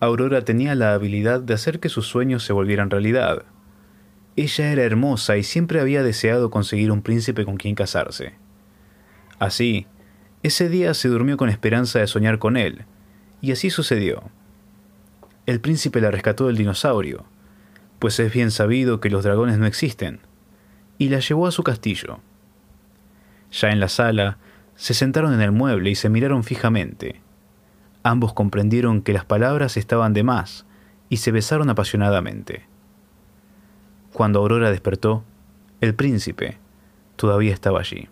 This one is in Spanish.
Aurora tenía la habilidad de hacer que sus sueños se volvieran realidad. Ella era hermosa y siempre había deseado conseguir un príncipe con quien casarse. Así, ese día se durmió con esperanza de soñar con él, y así sucedió. El príncipe la rescató del dinosaurio, pues es bien sabido que los dragones no existen, y la llevó a su castillo. Ya en la sala, se sentaron en el mueble y se miraron fijamente. Ambos comprendieron que las palabras estaban de más y se besaron apasionadamente. Cuando Aurora despertó, el príncipe todavía estaba allí.